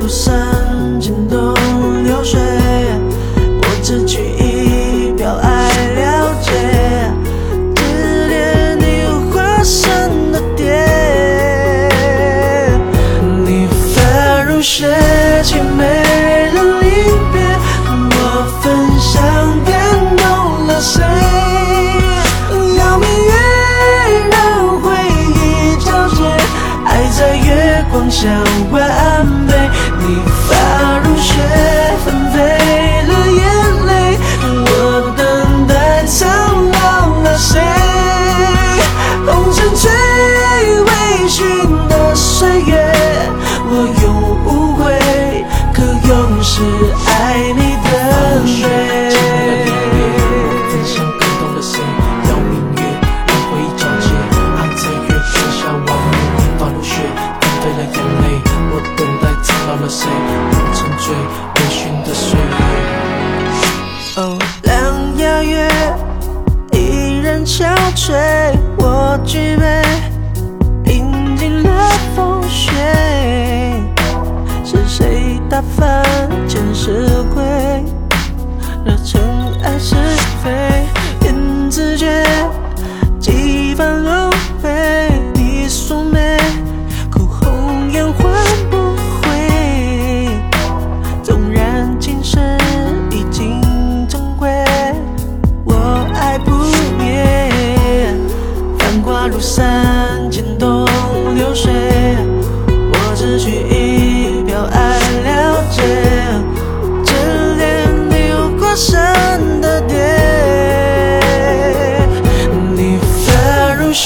如山涧东流水我只取一瓢爱了解只恋你化身的蝶你发如雪凄美了离别我焚香妄想完美，你发如雪。水，我举杯，饮尽了风雪。是谁打翻前世规？惹尘埃是。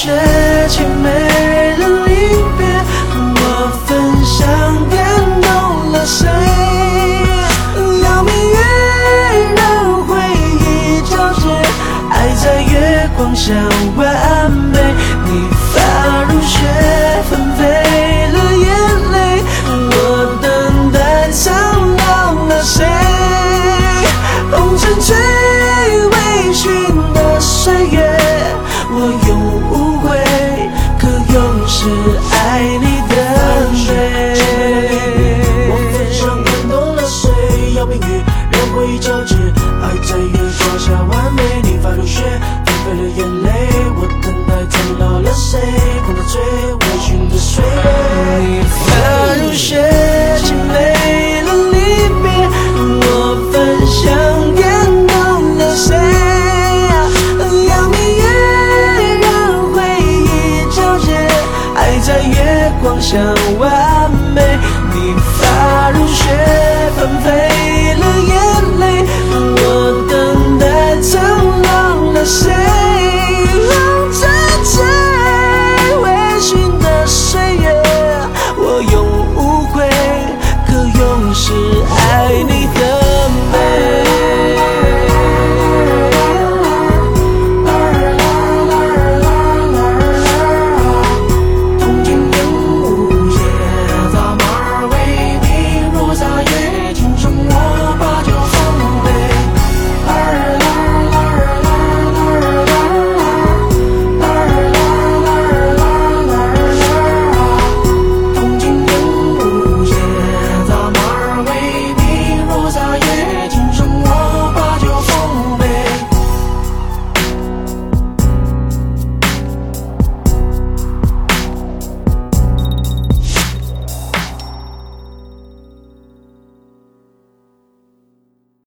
雪凄美发如雪纷飞了眼